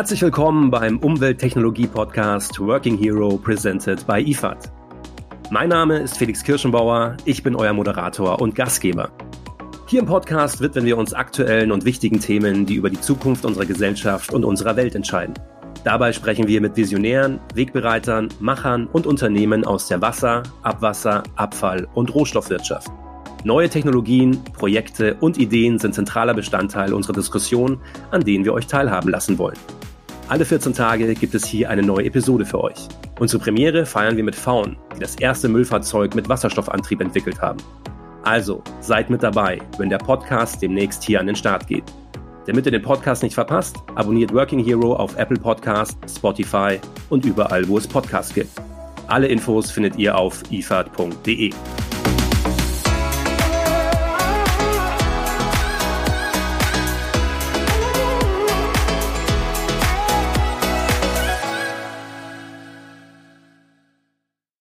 Herzlich willkommen beim Umwelttechnologie-Podcast Working Hero presented by IFAD. Mein Name ist Felix Kirschenbauer, ich bin euer Moderator und Gastgeber. Hier im Podcast widmen wir uns aktuellen und wichtigen Themen, die über die Zukunft unserer Gesellschaft und unserer Welt entscheiden. Dabei sprechen wir mit Visionären, Wegbereitern, Machern und Unternehmen aus der Wasser-, Abwasser-, Abfall- und Rohstoffwirtschaft. Neue Technologien, Projekte und Ideen sind zentraler Bestandteil unserer Diskussion, an denen wir euch teilhaben lassen wollen. Alle 14 Tage gibt es hier eine neue Episode für euch. Unsere Premiere feiern wir mit Faun, die das erste Müllfahrzeug mit Wasserstoffantrieb entwickelt haben. Also, seid mit dabei, wenn der Podcast demnächst hier an den Start geht. Damit ihr den Podcast nicht verpasst, abonniert Working Hero auf Apple Podcast, Spotify und überall, wo es Podcasts gibt. Alle Infos findet ihr auf ifad.de.